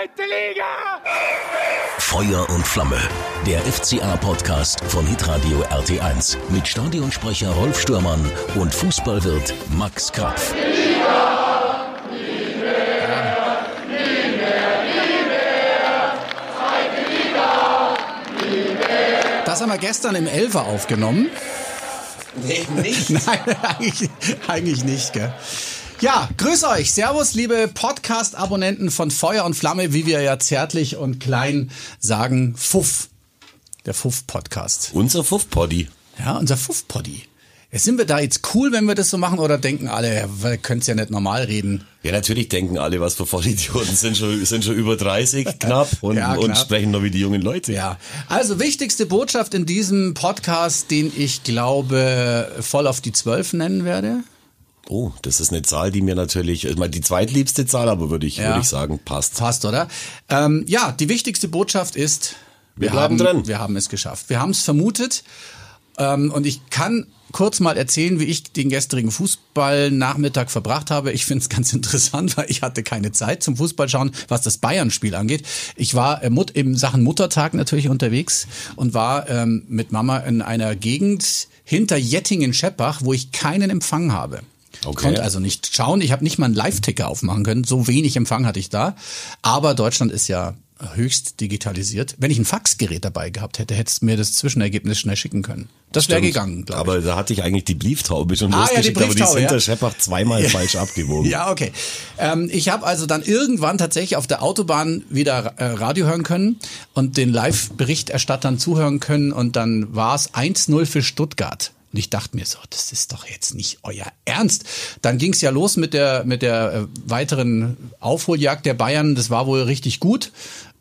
zweite Liga! Feuer und Flamme. Der FCA-Podcast von Hitradio RT1 mit Stadionsprecher Rolf Stürmann und Fußballwirt Max Krapf. Das haben wir gestern im Elfer aufgenommen. Nee, nicht. Nein, eigentlich, eigentlich nicht, gell? Ja, grüß euch. Servus, liebe Podcast-Abonnenten von Feuer und Flamme, wie wir ja zärtlich und klein sagen, Fuff. Der Fuff-Podcast. Unser Fuff-Poddy. Ja, unser Fuff-Poddy. Sind wir da jetzt cool, wenn wir das so machen, oder denken alle, wir können es ja nicht normal reden? Ja, natürlich denken alle, was für Vollidioten sind schon, sind schon über 30 knapp und, Ja, und knapp. sprechen noch wie die jungen Leute. Ja, also wichtigste Botschaft in diesem Podcast, den ich glaube voll auf die Zwölf nennen werde. Oh, das ist eine Zahl, die mir natürlich, die zweitliebste Zahl, aber würde ich, Ja. würde ich sagen, passt. Passt, oder? Ähm, ja, die wichtigste Botschaft ist, Wir bleiben haben, drin. Wir haben es geschafft. Wir haben es vermutet. Ähm, und ich kann kurz mal erzählen, wie ich den gestrigen Fußballnachmittag verbracht habe. Ich finde es ganz interessant, weil ich hatte keine Zeit zum Fußballschauen, was das Bayern-Spiel angeht. Ich war äh, im Sachen Muttertag natürlich unterwegs und war ähm, mit Mama in einer Gegend hinter Jettingen-Scheppach, wo ich keinen Empfang habe. Okay. Konnte also nicht schauen. Ich habe nicht mal einen Live-Ticker aufmachen können. So wenig Empfang hatte ich da. Aber Deutschland ist ja höchst digitalisiert. Wenn ich ein Faxgerät dabei gehabt hätte, hättest du mir das Zwischenergebnis schnell schicken können. Das wäre gegangen, glaube ich. Aber da hatte ich eigentlich die Brieftaube schon Ah, ja, die losgeschickt, aber die Brieftaube, sind ja. der Scheppach zweimal falsch abgewogen. Ja, okay. Ähm, ich habe also dann irgendwann tatsächlich auf der Autobahn wieder äh, Radio hören können und den Live-Berichterstattern zuhören können und dann war es 1-0 für Stuttgart. Und ich dachte mir so, das ist doch jetzt nicht euer Ernst. Dann ging es ja los mit der, mit der äh, weiteren Aufholjagd der Bayern. Das war wohl richtig gut.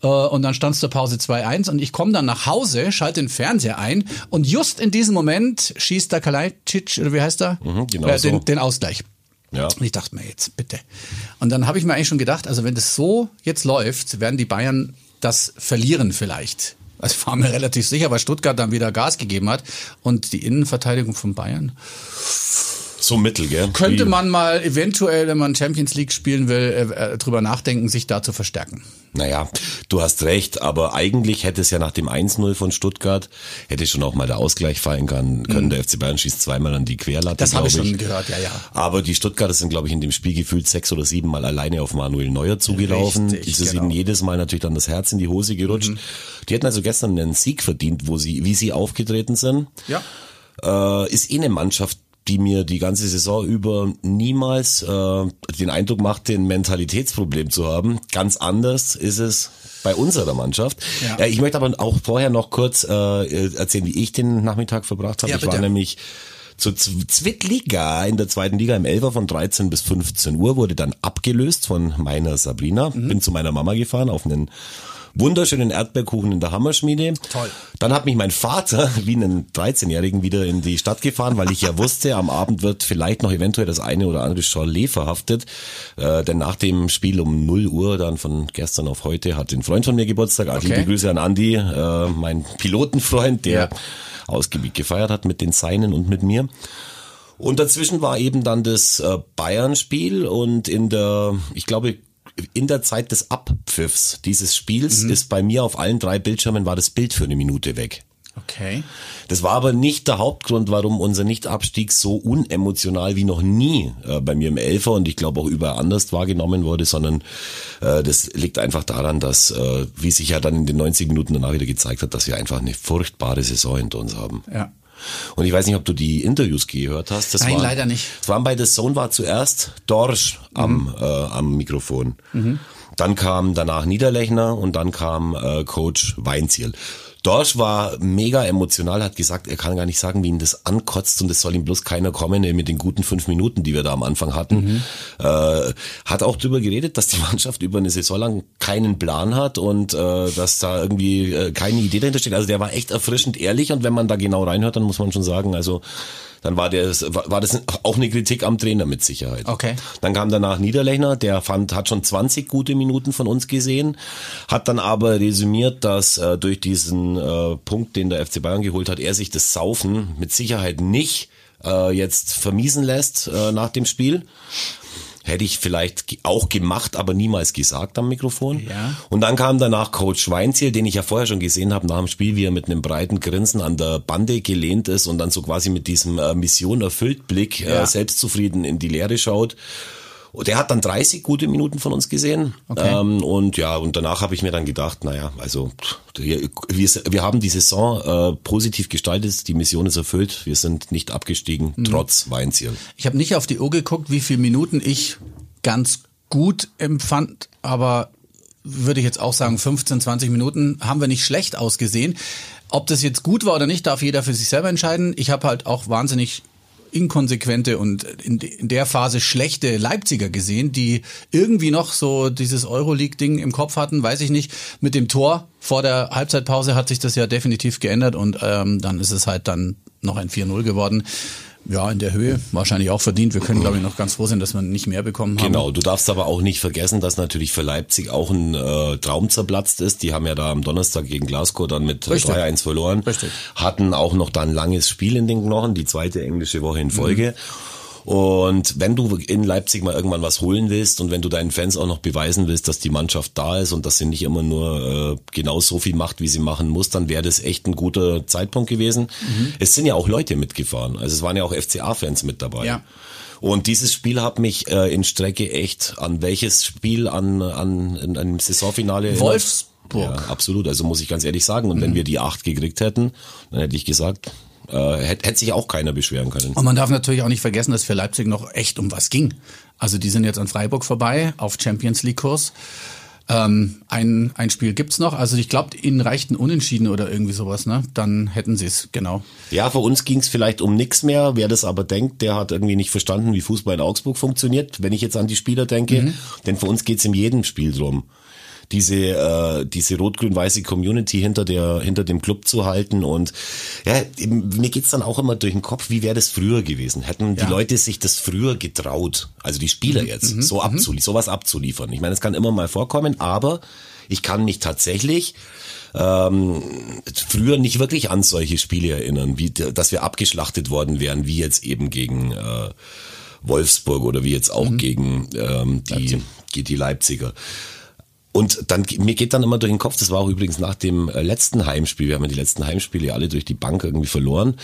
Äh, und dann stand es zur Pause 2-1 und ich komme dann nach Hause, schalte den Fernseher ein und just in diesem Moment schießt der Kalajdzic, oder wie heißt er? Mhm, genau äh, so. den, den Ausgleich. Ja. Und ich dachte mir jetzt, bitte. Und dann habe ich mir eigentlich schon gedacht, also wenn das so jetzt läuft, werden die Bayern das verlieren vielleicht. Das war mir relativ sicher, weil Stuttgart dann wieder Gas gegeben hat. Und die Innenverteidigung von Bayern. So mittel, gell? Könnte Wie- man mal eventuell, wenn man Champions League spielen will, äh, äh, drüber nachdenken, sich da zu verstärken. Naja, du hast recht, aber eigentlich hätte es ja nach dem 1-0 von Stuttgart, hätte schon auch mal der Ausgleich fallen können. können. Der FC Bayern schießt zweimal an die Querlatte, Mhm. Das habe ich schon gehört, ja, ja. Aber die Stuttgarter sind, glaube ich, in dem Spiel gefühlt sechs oder sieben Mal alleine auf Manuel Neuer zugelaufen. Richtig, es ist genau. ihnen jedes Mal natürlich dann das Herz in die Hose gerutscht. Die hätten also gestern einen Sieg verdient, wo sie, wie sie aufgetreten sind. Ja. Äh, ist eh eine Mannschaft, die mir die ganze Saison über niemals äh, den Eindruck machte, ein Mentalitätsproblem zu haben. Ganz anders ist es bei unserer Mannschaft. Ja. Äh, ich möchte aber auch vorher noch kurz äh, erzählen, wie ich den Nachmittag verbracht habe. Ja, ich war nämlich zur Z- Zweitliga in der zweiten Liga im Elfer von 13 bis 15 Uhr, wurde dann abgelöst von meiner Sabrina. Mhm. Bin zu meiner Mama gefahren auf einen wunderschönen Erdbeerkuchen in der Hammerschmiede. Toll. Dann hat mich mein Vater wie einen 13-Jährigen wieder in die Stadt gefahren, weil ich ja wusste, am Abend wird vielleicht noch eventuell das eine oder andere Chalet verhaftet. Äh, denn nach dem Spiel um 0 Uhr, dann von gestern auf heute, hat ein Freund von mir Geburtstag. Also Okay. liebe Grüße an Andi, äh, mein Pilotenfreund, der Ja. ausgiebig gefeiert hat mit den Seinen und mit mir. Und dazwischen war eben dann das äh, Bayern-Spiel und in der, ich glaube, in der Zeit des Abpfiffs dieses Spiels Mhm. ist bei mir auf allen drei Bildschirmen war das Bild für eine Minute weg. Okay. Das war aber nicht der Hauptgrund, warum unser Nichtabstieg so unemotional wie noch nie äh, bei mir im Elfer und ich glaube auch überall anders wahrgenommen wurde, sondern äh, das liegt einfach daran, dass, äh, wie sich ja dann in den 90 Minuten danach wieder gezeigt hat, dass wir einfach eine furchtbare Saison hinter uns haben. Ja. Und ich weiß nicht, ob du die Interviews gehört hast. Das Nein, waren, leider nicht. Es waren bei The Zone war zuerst Dorsch am, äh, am Mikrofon. Dann kam danach Niederlechner und dann kam äh, Coach Weinziel. Dorsch war mega emotional, hat gesagt, er kann gar nicht sagen, wie ihn das ankotzt und es soll ihm bloß keiner kommen mit den guten fünf Minuten, die wir da am Anfang hatten. Äh, hat auch drüber geredet, dass die Mannschaft über eine Saison lang keinen Plan hat und äh, dass da irgendwie äh, keine Idee dahinter steht. Also der war echt erfrischend ehrlich und wenn man da genau reinhört, dann muss man schon sagen, also dann war, der, war das auch eine Kritik am Trainer mit Sicherheit. Okay. Dann kam danach Niederlechner, der fand, hat schon 20 gute Minuten von uns gesehen, hat dann aber resümiert, dass äh, durch diesen äh, Punkt, den der FC Bayern geholt hat, er sich das Saufen mit Sicherheit nicht äh, jetzt vermiesen lässt äh, nach dem Spiel. Hätte ich vielleicht auch gemacht, aber niemals gesagt am Mikrofon. Ja. Und dann kam danach Coach Weinziel, den ich ja vorher schon gesehen habe nach dem Spiel, wie er mit einem breiten Grinsen an der Bande gelehnt ist und dann so quasi mit diesem äh, Mission erfüllt Blick Ja. äh, selbstzufrieden in die Leere schaut. Und der hat dann 30 gute Minuten von uns gesehen. Okay. Ähm, und ja, und danach habe ich mir dann gedacht, naja, also wir, wir haben die Saison äh, positiv gestaltet, die Mission ist erfüllt, wir sind nicht abgestiegen, Mhm. trotz Weinziel. Ich habe nicht auf die Uhr geguckt, wie viele Minuten ich ganz gut empfand, aber würde ich jetzt auch sagen, 15, 20 Minuten haben wir nicht schlecht ausgesehen. Ob das jetzt gut war oder nicht, darf jeder für sich selber entscheiden. Ich habe halt auch wahnsinnig inkonsequente und in, der Phase schlechte Leipziger gesehen, die irgendwie noch so dieses Euroleague-Ding im Kopf hatten, weiß ich nicht. Mit dem Tor vor der Halbzeitpause hat sich das ja definitiv geändert und ähm, dann ist es halt dann noch ein 4-0 geworden. Ja, in der Höhe wahrscheinlich auch verdient. Wir können, glaube ich, noch ganz froh sein, dass wir nicht mehr bekommen haben. Genau, du darfst aber auch nicht vergessen, dass natürlich für Leipzig auch ein äh, Traum zerplatzt ist. Die haben ja da am Donnerstag gegen Glasgow dann mit äh, Richtig. 3-1 verloren. Richtig. Hatten auch noch da ein langes Spiel in den Knochen, die zweite englische Woche in Folge. Und wenn du in Leipzig mal irgendwann was holen willst und wenn du deinen Fans auch noch beweisen willst, dass die Mannschaft da ist und dass sie nicht immer nur äh, genau so viel macht, wie sie machen muss, dann wäre das echt ein guter Zeitpunkt gewesen. Es sind ja auch Leute mitgefahren. Also es waren ja auch FCA-Fans mit dabei. Ja. Und dieses Spiel hat mich äh, in Strecke echt an welches Spiel an, an in einem Saisonfinale? Wolfsburg. Ja, absolut. Also muss ich ganz ehrlich sagen. Und wenn wir die acht gekriegt hätten, dann hätte ich gesagt, äh, hätte, hätte sich auch keiner beschweren können. Und man darf natürlich auch nicht vergessen, dass für Leipzig noch echt um was ging. Also die sind jetzt an Freiburg vorbei auf Champions League Kurs. Ähm, ein, ein Spiel gibt's noch. Also ich glaube, ihnen reicht ein Unentschieden oder irgendwie sowas, ne? Dann hätten sie es, genau. Ja, für uns ging es vielleicht um nichts mehr. Wer das aber denkt, der hat irgendwie nicht verstanden, wie Fußball in Augsburg funktioniert, wenn ich jetzt an die Spieler denke. Denn für uns geht's in jedem Spiel drum. Diese, äh, diese rot-grün-weiße Community hinter der hinter dem Club zu halten und ja, mir geht's dann auch immer durch den Kopf, wie wäre das früher gewesen? Hätten Ja. die Leute sich das früher getraut, also die Spieler jetzt, so abzuliefern, sowas abzuliefern. Ich meine, es kann immer mal vorkommen, aber ich kann mich tatsächlich ähm, früher nicht wirklich an solche Spiele erinnern, wie dass wir abgeschlachtet worden wären, wie jetzt eben gegen äh, Wolfsburg oder wie jetzt auch gegen ähm, die, die, die Leipziger. Und dann, mir geht dann immer durch den Kopf, das war auch übrigens nach dem äh, letzten Heimspiel, wir haben ja die letzten Heimspiele alle durch die Bank irgendwie verloren,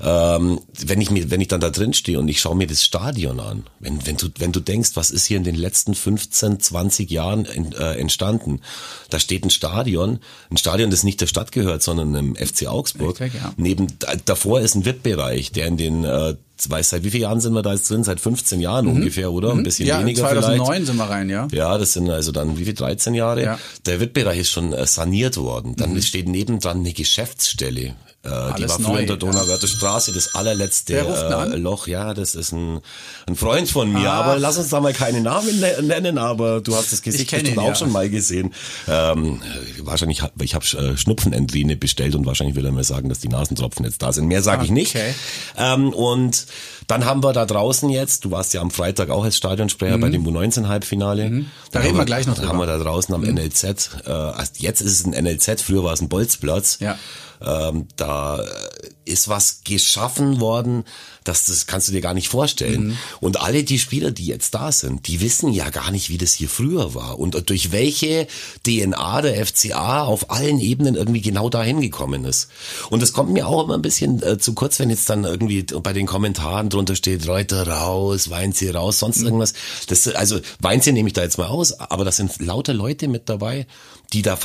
ähm, wenn ich mir, wenn ich dann da drin stehe und ich schaue mir das Stadion an, wenn, wenn du, wenn du denkst, was ist hier in den letzten 15, 20 Jahren in, äh, entstanden, da steht ein Stadion, ein Stadion, das nicht der Stadt gehört, sondern im FC Augsburg. Richtig, ja. Neben, da- davor ist ein VIP-Bereich, der in den, äh, weiß seit wie vielen Jahren sind wir da jetzt drin? Seit 15 Jahren ungefähr, oder? Ein bisschen Mhm. ja, weniger 2009 vielleicht. sind wir rein, ja. Ja, das sind also dann wie viel 13 Jahre. Ja. Der VIP-Bereich ist schon äh, saniert worden. Dann steht nebendran eine Geschäftsstelle. Äh, die war früher neu, in der. Donauwörther Straße, das allerletzte äh? Loch. Ja, das ist ein, ein Freund von mir. Ach. Aber lass uns da mal keine Namen ne nennen, aber du hast das Gesicht bestimmt ihn, auch ja. schon mal gesehen. Ähm, äh, wahrscheinlich, ich habe äh, Schnupfenendrine bestellt und wahrscheinlich will er mir sagen, dass die Nasentropfen jetzt da sind. Mehr sage ich nicht. Okay. Ähm, und dann haben wir da draußen jetzt, du warst ja am Freitag auch als Stadionsprecher bei dem U19-Halbfinale. Mhm. Da Dann reden haben wir gleich noch Haben drüber. wir da draußen am NLZ, äh, jetzt ist es ein NLZ, früher war es ein Bolzplatz. Ja. Ähm, da ist was geschaffen worden, das, das kannst du dir gar nicht vorstellen. Mhm. Und alle die Spieler, die jetzt da sind, die wissen ja gar nicht, wie das hier früher war und durch welche DNA der FCA auf allen Ebenen irgendwie genau dahin gekommen ist. Und es kommt mir auch immer ein bisschen äh, zu kurz, wenn jetzt dann irgendwie bei den Kommentaren drunter steht, Reuter raus, Weinziel raus, sonst Mhm. irgendwas. Das, also Weinziel nehme ich da jetzt mal aus, aber das sind lauter Leute mit dabei, die da,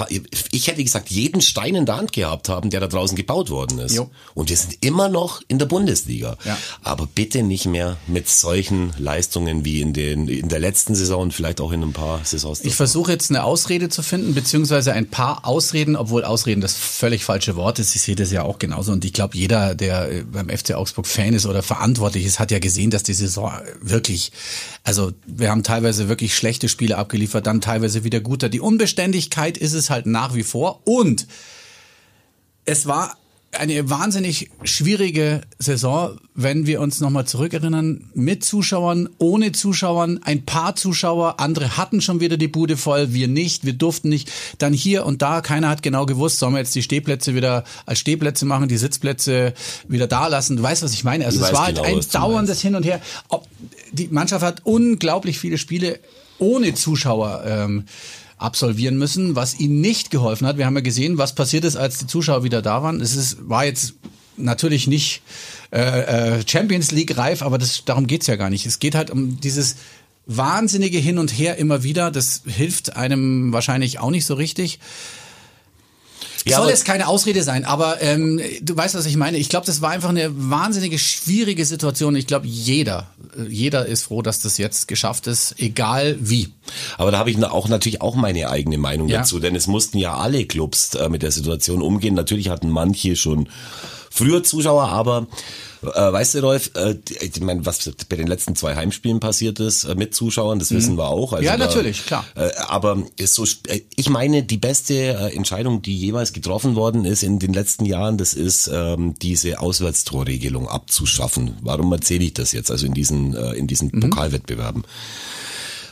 ich hätte gesagt, jeden Stein in der Hand gehabt haben, der da draußen gebaut worden ist. Jo. Und wir sind immer noch in der Bundesliga. Ja. Aber bitte nicht mehr mit solchen Leistungen wie in, den, in der letzten Saison und vielleicht auch in ein paar Saisons. Ich versuche jetzt eine Ausrede zu finden, beziehungsweise ein paar Ausreden, obwohl Ausreden das völlig falsche Wort ist. Ich sehe das ja auch genauso. Und ich glaube, jeder, der äh, beim FC Augsburg Fan ist oder verantwortlich ist, hat ja gesehen, dass die Saison wirklich, also wir haben teilweise wirklich schlechte Spiele abgeliefert, dann teilweise wieder guter. Die Unbeständigkeit ist es halt nach wie vor. Und es war eine wahnsinnig schwierige Saison, wenn wir uns nochmal zurückerinnern, mit Zuschauern, ohne Zuschauern, ein paar Zuschauer, andere hatten schon wieder die Bude voll, wir nicht, wir durften nicht. Dann hier und da, keiner hat genau gewusst, sollen wir jetzt die Stehplätze wieder als Stehplätze machen, die Sitzplätze wieder da lassen. Du weißt, was ich meine. Also Ich es war genau, halt ein dauerndes Hin und Her. Die Mannschaft hat unglaublich viele Spiele ohne Zuschauer ähm, absolvieren müssen, was ihnen nicht geholfen hat. Wir haben ja gesehen, was passiert ist, als die Zuschauer wieder da waren. Es ist, war jetzt natürlich nicht äh, äh Champions League reif, aber das, darum geht's ja gar nicht. Es geht halt um dieses wahnsinnige Hin und Her immer wieder. Das hilft einem wahrscheinlich auch nicht so richtig. Ja, Soll es keine Ausrede sein, aber ähm, du weißt, was ich meine. Ich glaube, das war einfach eine wahnsinnige schwierige Situation. Ich glaube, jeder, äh, jeder ist froh, dass das jetzt geschafft ist, egal wie. Aber da habe ich auch natürlich auch meine eigene Meinung ja. dazu, denn es mussten ja alle Clubs äh, mit der Situation umgehen. Natürlich hatten manche schon früher Zuschauer, aber äh, weißt du, Rolf, äh, ich meine, was bei den letzten zwei Heimspielen passiert ist äh, mit Zuschauern, das mhm. wissen wir auch. Also ja, da, natürlich, klar. Äh, aber ist so, äh, ich meine, die beste äh, Entscheidung, die jeweils getroffen worden ist in den letzten Jahren, das ist ähm, diese Auswärtstorregelung abzuschaffen. Warum erzähle ich das jetzt? Also in diesen äh, in diesen mhm. Pokalwettbewerben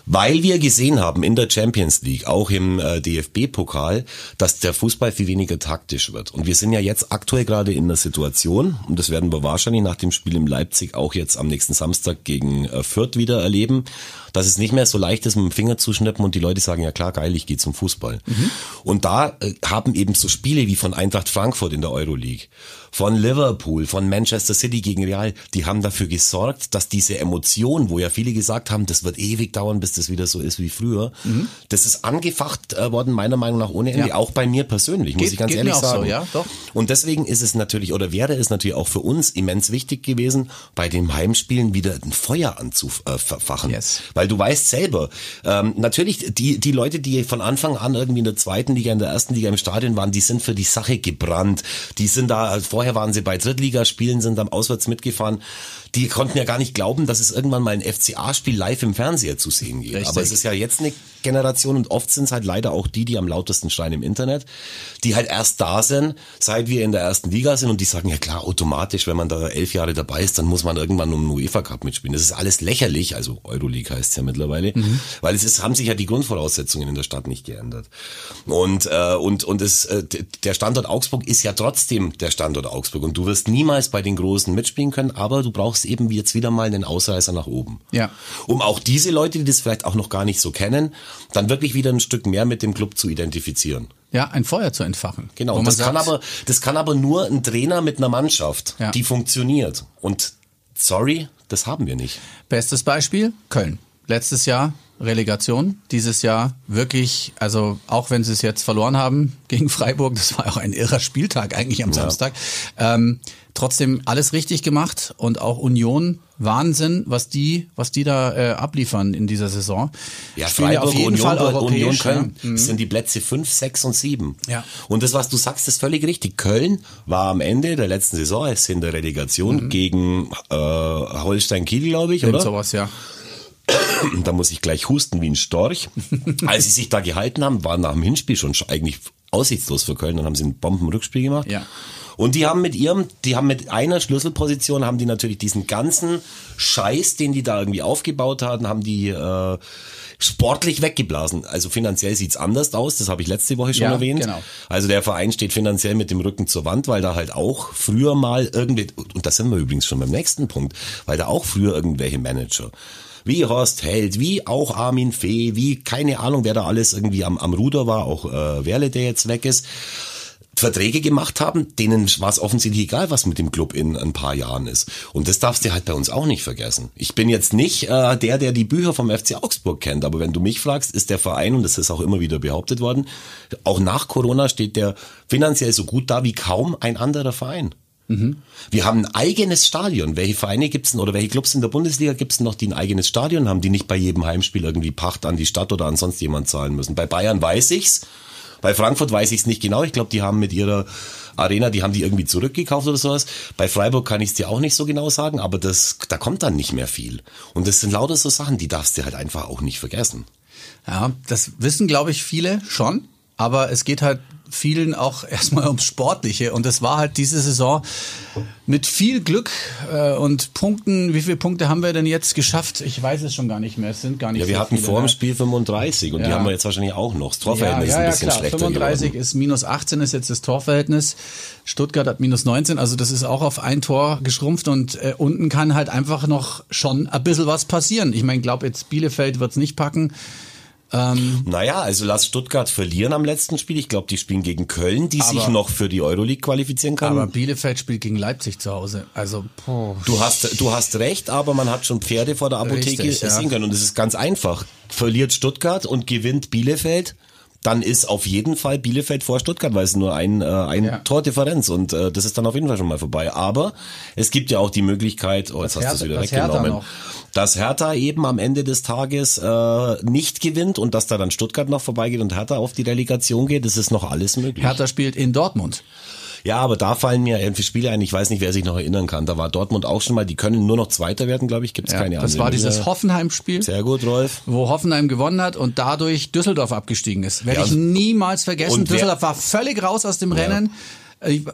weil wir gesehen haben in der Champions League, auch im äh, DFB-Pokal, dass der Fußball viel weniger taktisch wird. Und wir sind ja jetzt aktuell gerade in der Situation, und das werden wir wahrscheinlich nach dem Spiel in Leipzig auch jetzt am nächsten Samstag gegen äh, Fürth wieder erleben, dass es nicht mehr so leicht ist, mit dem Finger zu schnippen und die Leute sagen, ja klar, geil, ich gehe zum Fußball. Mhm. Und da äh, haben eben so Spiele wie von Eintracht Frankfurt in der Euroleague, von Liverpool, von Manchester City gegen Real, die haben dafür gesorgt, dass diese Emotion, wo ja viele gesagt haben, das wird ewig dauern, bis das wieder so ist wie früher, mhm. das ist angefacht äh, worden, meiner Meinung nach ohne Ende, ja. auch bei mir persönlich, muss ich ganz ehrlich sagen. So, ja? Doch. Und deswegen ist es natürlich, oder wäre es natürlich auch für uns immens wichtig gewesen, bei den Heimspielen wieder ein Feuer anzufachen. Yes. Weil du weißt selber, ähm, natürlich, die, die Leute, die von Anfang an irgendwie in der zweiten Liga, in der ersten Liga im Stadion waren, die sind für die Sache gebrannt. Die sind da, vorher waren sie bei Drittligaspielen, sind dann auswärts mitgefahren die konnten ja gar nicht glauben, dass es irgendwann mal ein FCA-Spiel live im Fernseher zu sehen geht. Richtig. Aber es ist ja jetzt eine Generation und oft sind es halt leider auch die, die am lautesten schreien im Internet, die halt erst da sind, seit wir in der ersten Liga sind und die sagen, ja klar, automatisch, wenn man da elf Jahre dabei ist, dann muss man irgendwann um den UEFA Cup mitspielen. Das ist alles lächerlich, also Euroleague heißt es ja mittlerweile, mhm. weil es ist, haben sich ja die Grundvoraussetzungen in der Stadt nicht geändert. Und, äh, und, und es, äh, der Standort Augsburg ist ja trotzdem der Standort Augsburg und du wirst niemals bei den Großen mitspielen können, aber du brauchst eben jetzt wieder mal einen Ausreißer nach oben. Ja. Um auch diese Leute, die das vielleicht auch noch gar nicht so kennen, dann wirklich wieder ein Stück mehr mit dem Club zu identifizieren. Ja, ein Feuer zu entfachen. Genau. Das sagt, kann aber, das kann aber nur ein Trainer mit einer Mannschaft, ja. die funktioniert. Und sorry, das haben wir nicht. Bestes Beispiel, Köln. Letztes Jahr Relegation. Dieses Jahr wirklich, also auch wenn sie es jetzt verloren haben gegen Freiburg, das war auch ein irrer Spieltag eigentlich am ja. Samstag. Ähm, trotzdem alles richtig gemacht und auch Union Wahnsinn, was die, was die da äh, abliefern in dieser Saison. Ja, Spielen Freiburg, auf jeden Union, Fall Union Köln ja. Mhm. sind die Plätze 5, 6 und 7. Ja. Und das, was du sagst, ist völlig richtig. Köln war am Ende der letzten Saison, es in der Relegation mhm. gegen äh, Holstein Kiel, glaube ich, oder? sowas, ja. Da muss ich gleich husten wie ein Storch. Als sie sich da gehalten haben, war nach dem Hinspiel schon eigentlich aussichtslos für Köln. Dann haben sie ein Bombenrückspiel gemacht. Ja. Und die haben mit ihrem, die haben mit einer Schlüsselposition, haben die natürlich diesen ganzen Scheiß, den die da irgendwie aufgebaut hatten, haben die äh, sportlich weggeblasen. Also finanziell sieht's anders aus, das habe ich letzte Woche schon ja, erwähnt. Genau. Also der Verein steht finanziell mit dem Rücken zur Wand, weil da halt auch früher mal irgendwie, und da sind wir übrigens schon beim nächsten Punkt, weil da auch früher irgendwelche Manager wie Horst Held, wie auch Armin Fee, wie keine Ahnung, wer da alles irgendwie am, am Ruder war, auch äh, Werle, der jetzt weg ist. Verträge gemacht haben, denen war es offensichtlich egal, was mit dem Club in ein paar Jahren ist. Und das darfst du halt bei uns auch nicht vergessen. Ich bin jetzt nicht äh, der, der die Bücher vom FC Augsburg kennt, aber wenn du mich fragst, ist der Verein, und das ist auch immer wieder behauptet worden, auch nach Corona steht der finanziell so gut da wie kaum ein anderer Verein. Mhm. Wir haben ein eigenes Stadion. Welche Vereine gibt's denn oder welche Clubs in der Bundesliga gibt's denn noch, die ein eigenes Stadion haben, die nicht bei jedem Heimspiel irgendwie Pacht an die Stadt oder an sonst jemand zahlen müssen? Bei Bayern weiß ich's. Bei Frankfurt weiß ich es nicht genau. Ich glaube, die haben mit ihrer Arena, die haben die irgendwie zurückgekauft oder sowas. Bei Freiburg kann ich es dir auch nicht so genau sagen, aber das, da kommt dann nicht mehr viel. Und das sind lauter so Sachen, die darfst du halt einfach auch nicht vergessen. Ja, das wissen, glaube ich, viele schon. Aber es geht halt vielen auch erstmal ums Sportliche. Und das war halt diese Saison mit viel Glück äh, und Punkten. Wie viele Punkte haben wir denn jetzt geschafft? Ich weiß es schon gar nicht mehr. Es sind gar nicht Ja, wir so hatten vor dem ne? Spiel 35 und die Ja. haben wir jetzt wahrscheinlich auch noch. Das Torverhältnis ja, ist ja, ein bisschen klar. schlechter 35 geworden. ist minus 18 ist jetzt das Torverhältnis. Stuttgart hat minus 19, also das ist auch auf ein Tor geschrumpft und äh, unten kann halt einfach noch schon ein bisschen was passieren. Ich meine, glaube jetzt Bielefeld wird's nicht packen. Naja, also lass Stuttgart verlieren am letzten Spiel. Ich glaube, die spielen gegen Köln, die sich Aber- noch für die Euroleague qualifizieren kann. Aber Bielefeld spielt gegen Leipzig zu Hause. Also, boah. Du hast, du hast recht, aber man hat schon Pferde vor der Apotheke Richtig, ja. sehen können. Und es ist ganz einfach. Verliert Stuttgart und gewinnt Bielefeld, dann ist auf jeden Fall Bielefeld vor Stuttgart, weil es nur ein, äh, ein Ja. Tordifferenz und äh, das ist dann auf jeden Fall schon mal vorbei. Aber es gibt ja auch die Möglichkeit, oh, jetzt hast du es wieder das weggenommen, dass Hertha eben am Ende des Tages äh, nicht gewinnt und dass da dann Stuttgart noch vorbeigeht und Hertha auf die Relegation geht. Das ist noch alles möglich. Hertha spielt in Dortmund. Ja, aber da fallen mir irgendwie Spiele ein, ich weiß nicht, wer sich noch erinnern kann. Da war Dortmund auch schon mal, die können nur noch Zweiter werden, glaube ich, gibt es Ja, keine das andere war dieses. Hoffenheim-Spiel. Sehr gut, Rolf. wo Hoffenheim gewonnen hat und dadurch Düsseldorf abgestiegen ist. Werde Ja, ich niemals vergessen. Düsseldorf war völlig raus aus dem Rennen.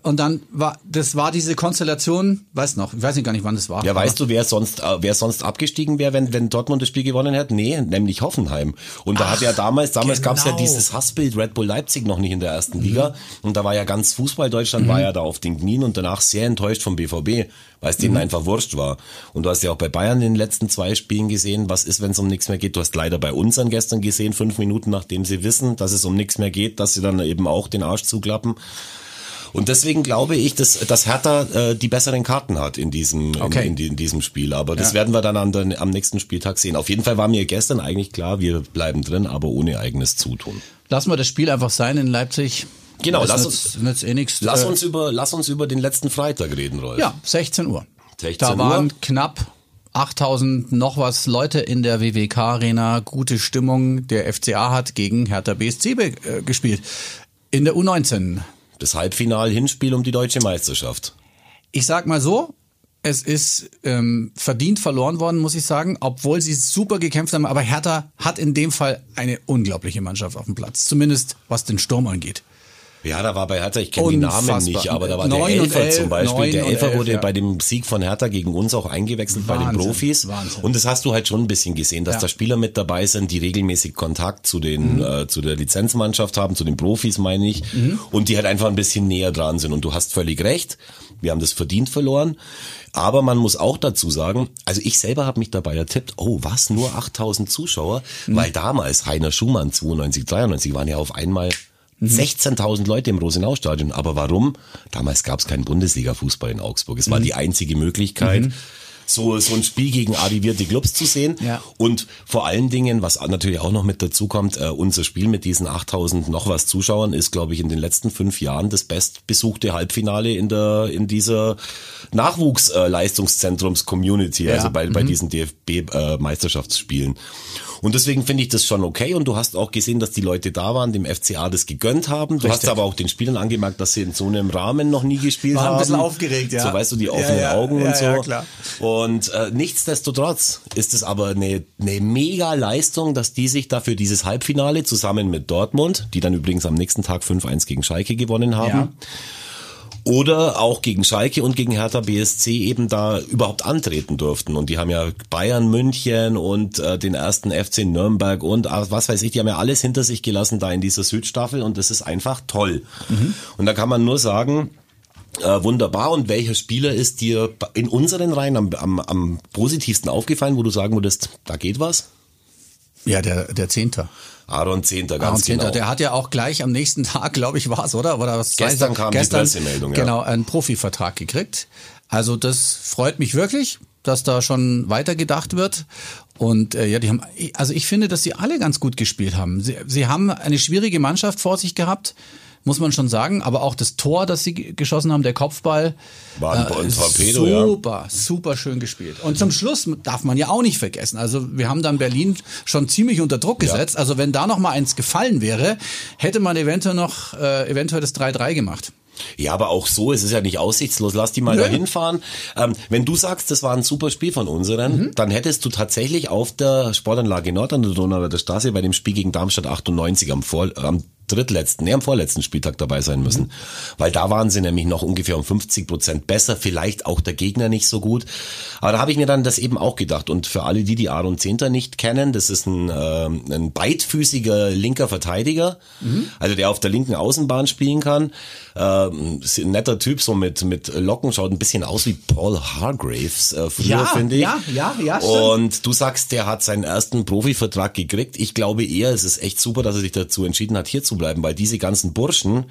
Und dann war, das war diese Konstellation, weiß noch, ich weiß nicht gar nicht, wann das war. Ja, weißt du, wer sonst, äh, wer sonst abgestiegen wäre, wenn, wenn Dortmund das Spiel gewonnen hätte? Nee, nämlich Hoffenheim. Und da hat ja damals, damals genau. gab's ja dieses Hassbild Red Bull Leipzig noch nicht in der ersten Liga. Und da war ja ganz Fußball Deutschland war ja da auf den Knien und danach sehr enttäuscht vom BVB, weil es denen einfach wurscht war. Und du hast ja auch bei Bayern in den letzten zwei Spielen gesehen, was ist, wenn es um nichts mehr geht. Du hast leider bei uns dann gestern gesehen, fünf Minuten nachdem sie wissen, dass es um nichts mehr geht, dass sie dann eben auch den Arsch zuklappen. Und deswegen glaube ich, dass, dass Hertha äh, die besseren Karten hat in diesem, Okay. in, in, in diesem Spiel. Aber das Ja. werden wir dann an den, am nächsten Spieltag sehen. Auf jeden Fall war mir gestern eigentlich klar, wir bleiben drin, aber ohne eigenes Zutun. Lassen wir das Spiel einfach sein in Leipzig. Genau, Das lass nützt- nützt eh nichts. Lass Äh, uns über, lass uns über den letzten Freitag reden, Rolf. Ja, 16 Uhr. 16 da Uhr. waren knapp 8000 noch was Leute in der WWK Arena. Gute Stimmung. Der FCA hat gegen Hertha BSC äh, gespielt. In der U19. Das Halbfinal-Hinspiel um die deutsche Meisterschaft. Ich sag mal so, es ist ähm, verdient verloren worden, muss ich sagen, obwohl sie super gekämpft haben. Aber Hertha hat in dem Fall eine unglaubliche Mannschaft auf dem Platz. Zumindest was den Sturm angeht. Ja, da war bei Hertha, ich kenne die Namen nicht, aber da war der Elfer elf, zum Beispiel. Der Elfer elf, wurde ja. bei dem Sieg von Hertha gegen uns auch eingewechselt bei den Wahnsinn, Profis. Wahnsinn. Und das hast du halt schon ein bisschen gesehen, dass Ja. da Spieler mit dabei sind, die regelmäßig Kontakt zu den, Mhm. äh, zu der Lizenzmannschaft haben, zu den Profis meine ich, und die halt einfach ein bisschen näher dran sind. Und du hast völlig recht, wir haben das verdient verloren. Aber man muss auch dazu sagen, also ich selber habe mich dabei ertippt, oh was, nur 8000 Zuschauer, Mhm. weil damals Heiner Schumann 92, 93 waren ja auf einmal Mhm. 16.000 Leute im Rosenau-Stadion. Aber warum? Damals gab es keinen Bundesliga-Fußball in Augsburg. Es war Mhm. die einzige Möglichkeit, so, so ein Spiel gegen arrivierte Clubs zu sehen. Ja. Und vor allen Dingen, was natürlich auch noch mit dazu kommt, äh, unser Spiel mit diesen 8000 noch was Zuschauern ist, glaube ich, in den letzten fünf Jahren das bestbesuchte Halbfinale in der in dieser Nachwuchsleistungszentrums-Community, Ja. also bei, Mhm. bei diesen DFB-Meisterschaftsspielen. Und deswegen finde ich das schon okay. Und du hast auch gesehen, dass die Leute da waren, dem FCA das gegönnt haben. Du hast Richtig. aber auch den Spielern angemerkt, dass sie in so einem Rahmen noch nie gespielt Waren haben. ein bisschen aufgeregt, ja. So weißt du, die Ja, offenen ja, Augen ja, und so. ja, klar. Und äh, nichtsdestotrotz ist es aber eine, eine mega Leistung, dass die sich dafür dieses Halbfinale zusammen mit Dortmund, die dann übrigens am nächsten Tag 5-1 gegen Schalke gewonnen haben, Ja. Oder auch gegen Schalke und gegen Hertha BSC eben da überhaupt antreten durften. Und die haben ja Bayern München und äh, den ersten FC Nürnberg und was weiß ich, die haben ja alles hinter sich gelassen da in dieser Südstaffel und das ist einfach toll. Und da kann man nur sagen, äh, wunderbar. Und welcher Spieler ist dir in unseren Reihen am, am, am positivsten aufgefallen, wo du sagen würdest, da geht was? Ja, der, der Zehnter. Aaron Zehnter, ganz Aaron Zehnter, genau. der hat ja auch gleich am nächsten Tag, glaube ich, war's, oder? oder was Gestern kam die Pressemeldung, ja. Genau, einen Profivertrag gekriegt. Also das freut mich wirklich, dass da schon weitergedacht wird. Und äh, ja, die haben, also ich finde, dass sie alle ganz gut gespielt haben. Sie, sie haben eine schwierige Mannschaft vor sich gehabt, muss man schon sagen. Aber auch das Tor, das sie ge- geschossen haben, der Kopfball, War ein- ein Torpedo, ja. super, super schön gespielt. Und zum Schluss darf man ja auch nicht vergessen. Also wir haben dann Berlin schon ziemlich unter Druck gesetzt. Also wenn da noch mal eins gefallen wäre, hätte man eventuell noch äh, eventuell das 3-3 gemacht. Ja, aber auch so, es ist ja nicht aussichtslos. Lass die mal Nö. dahin fahren. Ähm, wenn du sagst, das war ein super Spiel von unseren, Mhm. dann hättest du tatsächlich auf der Sportanlage Nord an der Donauer Straße bei dem Spiel gegen Darmstadt 98 am, Vor am drittletzten, nee, am vorletzten Spieltag dabei sein müssen. Mhm. Weil da waren sie nämlich noch ungefähr um 50 Prozent besser, vielleicht auch der Gegner nicht so gut. Aber da habe ich mir dann das eben auch gedacht. Und für alle, die die Aaron Zehnter nicht kennen, das ist ein, äh, ein beidfüßiger linker Verteidiger, mhm. also der auf der linken Außenbahn spielen kann. Äh, ein netter Typ, so mit, mit Locken, schaut ein bisschen aus wie Paul Hargraves äh, früher, ja, finde ich. Ja, ja, ja. Stimmt. Und du sagst, der hat seinen ersten Profivertrag gekriegt. Ich glaube eher, es ist echt super, dass er sich dazu entschieden hat, hier zu bleiben, weil diese ganzen Burschen,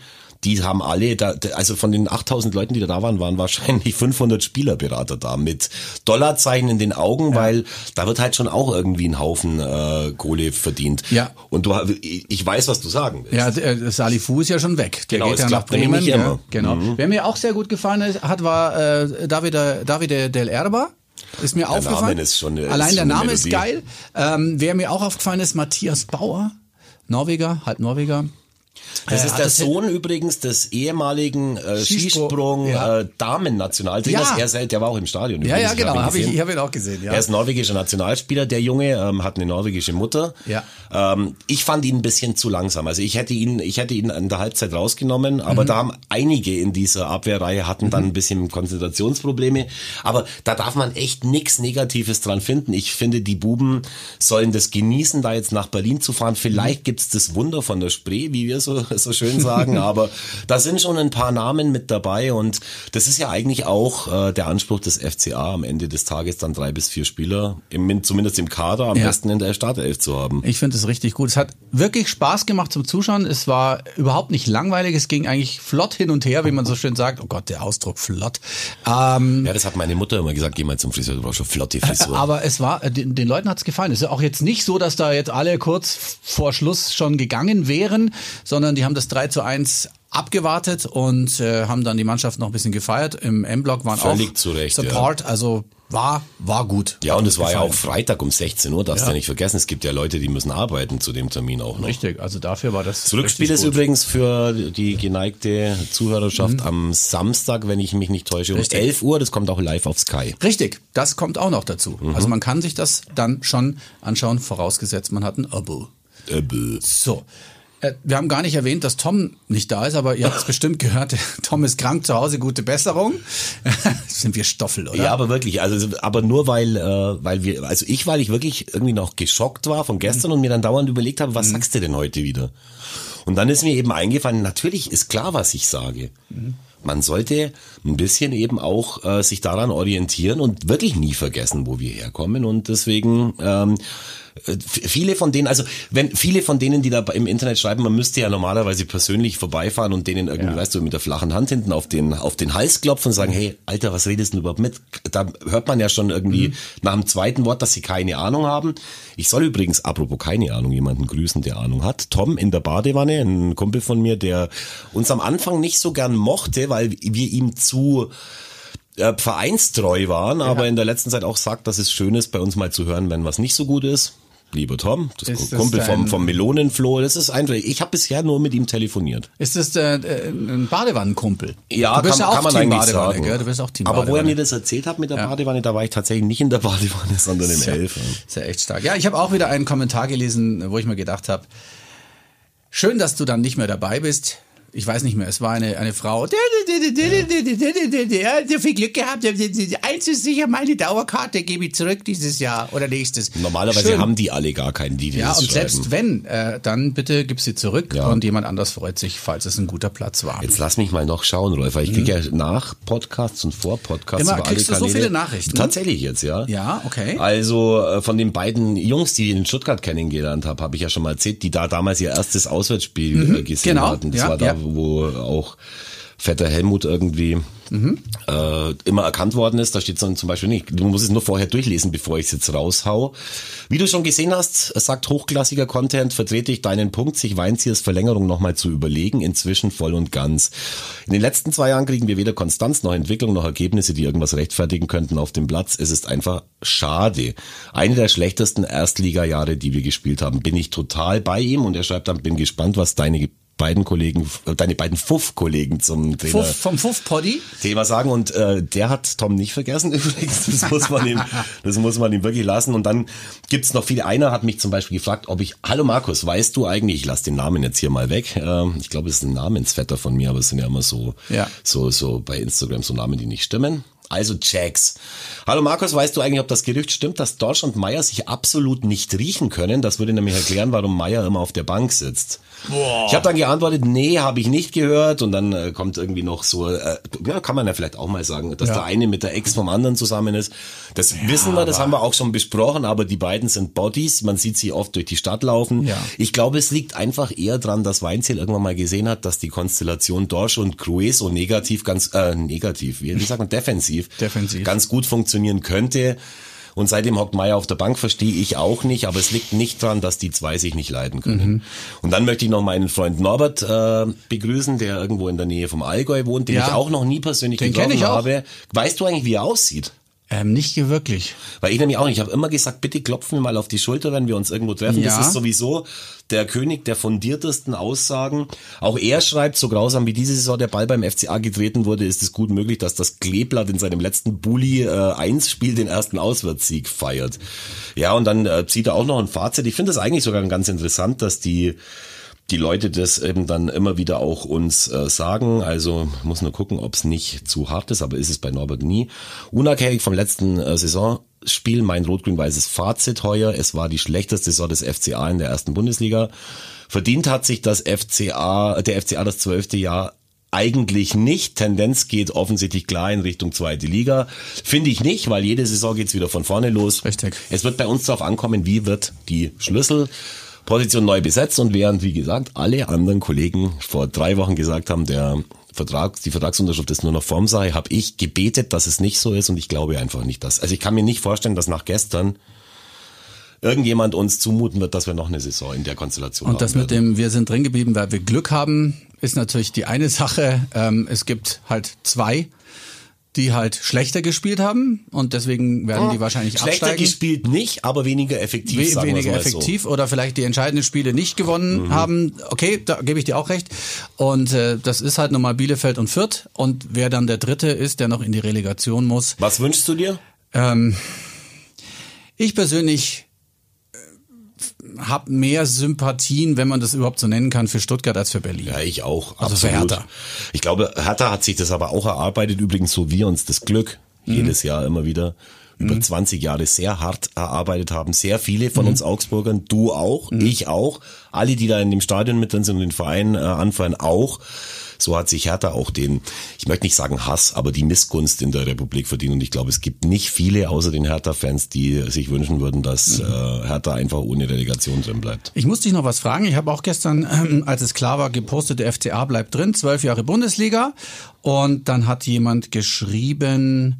die haben alle, da, also von den 8000 Leuten, die da waren, waren wahrscheinlich 500 Spielerberater da mit Dollarzeichen in den Augen, ja. weil da wird halt schon auch irgendwie ein Haufen äh, Kohle verdient. Ja. Und du, ich weiß, was du sagen willst. Ja, der Salifu ist ja schon weg. Der genau, geht ja nach Bremen. Ja, genau. Mhm. Wer mir auch sehr gut gefallen hat, war äh, David, David Del Erba. Ist mir der aufgefallen. Name ist schon, Allein ist der Name ist geil. Ähm, wer mir auch aufgefallen ist, Matthias Bauer, Norweger, halb Norweger. Das äh, ist der Sohn übrigens des ehemaligen äh, Skisprung ja. äh. Ja. Er der war auch im Stadion. Ja, ja, genau. Hab ich, habe ihn auch gesehen. Ja. Er ist norwegischer Nationalspieler. Der Junge ähm, hat eine norwegische Mutter. Ja. Ähm, ich fand ihn ein bisschen zu langsam. Also ich hätte ihn, ich hätte ihn in der Halbzeit rausgenommen. Aber mhm. da haben einige in dieser Abwehrreihe hatten dann mhm. ein bisschen Konzentrationsprobleme. Aber da darf man echt nichts Negatives dran finden. Ich finde, die Buben sollen das genießen, da jetzt nach Berlin zu fahren. Vielleicht mhm. gibt's das Wunder von der Spree, wie wir so so schön sagen, aber da sind schon ein paar Namen mit dabei und das ist ja eigentlich auch äh, der Anspruch des FCA am Ende des Tages dann drei bis vier Spieler, im, zumindest im Kader, am ja. besten in der Startelf zu haben. Ich finde es richtig gut. Es hat wirklich Spaß gemacht zum Zuschauen. Es war überhaupt nicht langweilig. Es ging eigentlich flott hin und her, wie man so schön sagt. Oh Gott, der Ausdruck flott. Ähm, ja, das hat meine Mutter immer gesagt, geh mal zum Friseur, du brauchst schon flotte Frisur. Aber es war, den, den Leuten hat es gefallen. Es ist auch jetzt nicht so, dass da jetzt alle kurz vor Schluss schon gegangen wären, sondern die haben das 3 zu 1 abgewartet und äh, haben dann die Mannschaft noch ein bisschen gefeiert. Im M-Block waren Völlig auch zurecht, Support, ja. also war, war gut. Ja, und es war gefallen. ja auch Freitag um 16 Uhr, darfst du ja. nicht vergessen. Es gibt ja Leute, die müssen arbeiten zu dem Termin auch noch. Richtig, also dafür war das. Zurückspiel ist gut. übrigens für die geneigte Zuhörerschaft mhm. am Samstag, wenn ich mich nicht täusche, um Richtig. 11 Uhr. Das kommt auch live auf Sky. Richtig, das kommt auch noch dazu. Mhm. Also man kann sich das dann schon anschauen, vorausgesetzt man hat ein Abo. Abo. So. Äh, wir haben gar nicht erwähnt, dass Tom nicht da ist, aber ihr habt es bestimmt gehört. Tom ist krank zu Hause, gute Besserung. Sind wir Stoffel, oder? Ja, aber wirklich. Also, aber nur weil, äh, weil wir, also ich, weil ich wirklich irgendwie noch geschockt war von gestern mhm. und mir dann dauernd überlegt habe, was mhm. sagst du denn heute wieder? Und dann ist mir eben eingefallen, natürlich ist klar, was ich sage. Mhm. Man sollte ein bisschen eben auch äh, sich daran orientieren und wirklich nie vergessen, wo wir herkommen. Und deswegen ähm, äh, viele von denen, also wenn viele von denen, die da im Internet schreiben, man müsste ja normalerweise persönlich vorbeifahren und denen irgendwie, ja. weißt du, mit der flachen Hand hinten auf den auf den Hals klopfen und sagen, hey, Alter, was redest du überhaupt mit? Da hört man ja schon irgendwie mhm. nach dem zweiten Wort, dass sie keine Ahnung haben. Ich soll übrigens, apropos keine Ahnung, jemanden grüßen, der Ahnung hat. Tom in der Badewanne, ein Kumpel von mir, der uns am Anfang nicht so gern mochte, weil wir ihm zu äh, vereinstreu waren, ja. aber in der letzten Zeit auch sagt, dass es schön ist, bei uns mal zu hören, wenn was nicht so gut ist lieber Tom, das ist Kumpel das vom, vom Melonenfloh. Das ist einfach, ich habe bisher nur mit ihm telefoniert. Ist das äh, ein Badewannenkumpel? Ja, du bist kann, ja auch kann Team Badewanne, sagen. Gell? Du bist auch Team Aber Badewanne. wo er mir das erzählt hat mit der ja. Badewanne, da war ich tatsächlich nicht in der Badewanne, sondern im ja, Elf. Ist ja echt stark. Ja, ich habe auch wieder einen Kommentar gelesen, wo ich mir gedacht habe, schön, dass du dann nicht mehr dabei bist ich weiß nicht mehr, es war eine, eine Frau, der, der viel Glück gehabt, eins ist sicher meine Dauerkarte, gebe ich zurück dieses Jahr oder nächstes. Normalerweise Schön. haben die alle gar keinen, die, die Ja, und schreiben. selbst wenn, äh, dann bitte gib sie zurück ja. und jemand anders freut sich, falls es ein guter Platz war. Jetzt lass mich mal noch schauen, Rolf, weil ich kriege ja nach Podcasts und vor Podcasts Immer, kriegst du so viele Nachrichten? Tatsächlich jetzt, ja. Ja, okay. Also äh, von den beiden Jungs, die ich in Stuttgart kennengelernt habe, habe ich ja schon mal erzählt, die da damals ihr erstes Auswärtsspiel mhm, äh, gesehen genau, hatten. Das ja, war da, ja. Wo auch fetter Helmut irgendwie mhm. äh, immer erkannt worden ist. Da steht so zum Beispiel nicht. Du musst es nur vorher durchlesen, bevor ich es jetzt raushau. Wie du schon gesehen hast, sagt hochklassiger Content, vertrete ich deinen Punkt, sich Weinziers Verlängerung nochmal zu überlegen, inzwischen voll und ganz. In den letzten zwei Jahren kriegen wir weder Konstanz noch Entwicklung noch Ergebnisse, die irgendwas rechtfertigen könnten auf dem Platz. Es ist einfach schade. Eine der schlechtesten Erstligajahre, die wir gespielt haben. Bin ich total bei ihm und er schreibt dann, bin gespannt, was deine beiden Kollegen, äh, deine beiden Fuff-Kollegen zum Trainer. Fuff, vom Fuff-Poddy? Thema sagen und äh, der hat Tom nicht vergessen übrigens. Das muss man ihm, das muss man ihm wirklich lassen. Und dann gibt's noch viele. Einer hat mich zum Beispiel gefragt, ob ich, hallo Markus, weißt du eigentlich, ich lasse den Namen jetzt hier mal weg. Ähm, ich glaube, es ist ein Namensvetter von mir, aber es sind ja immer so, Ja. so, so bei Instagram so Namen, die nicht stimmen. Also Jax. Hallo Markus, weißt du eigentlich, ob das Gerücht stimmt, dass Dorsch und Meier sich absolut nicht riechen können? Das würde nämlich erklären, warum Meier immer auf der Bank sitzt. Ich habe dann geantwortet, nee, habe ich nicht gehört. Und dann äh, kommt irgendwie noch so, äh, ja, kann man ja vielleicht auch mal sagen, dass Ja. der eine mit der Ex vom anderen zusammen ist. Das wissen wir, das haben wir auch schon besprochen, aber die beiden sind Bodies. Man sieht sie oft durch die Stadt laufen. Ja. Ich glaube, es liegt einfach eher dran, dass Weinziel irgendwann mal gesehen hat, dass die Konstellation Dorsch und Cruz so negativ, ganz äh, negativ, wie, wie sagt man, defensiv, Defensiv. ganz gut funktionieren könnte. Und seitdem hockt Meier auf der Bank, verstehe ich auch nicht, aber es liegt nicht dran, dass die zwei sich nicht leiden können. Mhm. Und dann möchte ich noch meinen Freund Norbert äh, begrüßen, der irgendwo in der Nähe vom Allgäu wohnt, den Ja. ich auch noch nie persönlich Den getroffen ich auch. habe. Weißt du eigentlich, wie er aussieht? Ähm, nicht wirklich. Weil ich nämlich auch nicht. Ich habe immer gesagt, bitte klopfen wir mal auf die Schulter, wenn wir uns irgendwo treffen. Ja. Das ist sowieso der König der fundiertesten Aussagen. Auch er schreibt, so grausam wie diese Saison der Ball beim FCA getreten wurde, ist es gut möglich, dass das Kleeblatt in seinem letzten Bulli äh, 1 Spiel den ersten Auswärtssieg feiert. Ja, und dann äh, zieht er auch noch ein Fazit. Ich finde das eigentlich sogar ganz interessant, dass die die Leute das eben dann immer wieder auch uns äh, sagen. Also muss nur gucken, ob es nicht zu hart ist, aber ist es bei Norbert nie. Unabhängig vom letzten äh, Saisonspiel, mein rot-grün-weißes Fazit heuer, es war die schlechteste Saison des FCA in der ersten Bundesliga. Verdient hat sich das FCA, der FCA das zwölfte Jahr eigentlich nicht. Tendenz geht offensichtlich klar in Richtung zweite Liga. Finde ich nicht, weil jede Saison geht's wieder von vorne los. Richtig. Es wird bei uns darauf ankommen, wie wird die Schlüsselposition neu besetzt und während, wie gesagt, alle anderen Kollegen vor drei Wochen gesagt haben, der Vertrag, die Vertragsunterschrift ist nur noch Form sei, habe ich gebetet, dass es nicht so ist und ich glaube einfach nicht, dass. Also ich kann mir nicht vorstellen, dass nach gestern irgendjemand uns zumuten wird, dass wir noch eine Saison in der Konstellation Und haben das mit werden. dem, wir sind drin geblieben, weil wir Glück haben, ist natürlich die eine Sache. Ähm, es gibt halt zwei, die halt schlechter gespielt haben und deswegen werden die wahrscheinlich Schlechter absteigen. gespielt nicht, aber weniger effektiv. We sagen weniger effektiv oder vielleicht die entscheidenden Spiele nicht gewonnen Mhm. haben. Okay, da gebe ich dir auch recht. Und äh, das ist halt nochmal Bielefeld und Fürth. Und wer dann der Dritte ist, der noch in die Relegation muss. So. Was wünschst du dir? Ähm, ich persönlich habe mehr Sympathien, wenn man das überhaupt so nennen kann, für Stuttgart als für Berlin. Ja, ich auch. Also für absolut. Hertha. Ich glaube, Hertha hat sich das aber auch erarbeitet, übrigens so wir uns das Glück Mhm. jedes Jahr immer wieder über 20 Jahre sehr hart erarbeitet haben. Sehr viele Mhm. von uns Augsburgern, du auch, ich auch, alle, die da in dem Stadion mit drin sind und den Verein äh, anfeuern, auch. So hat sich Hertha auch den, ich möchte nicht sagen Hass, aber die Missgunst in der Republik verdient. Und ich glaube, es gibt nicht viele außer den Hertha-Fans, die sich wünschen würden, dass Mhm. äh, Hertha einfach ohne Relegation drin bleibt. Ich muss dich noch was fragen. Ich habe auch gestern, ähm, als es klar war, gepostet, der FCA bleibt drin, zwölf Jahre Bundesliga. Und dann hat jemand geschrieben,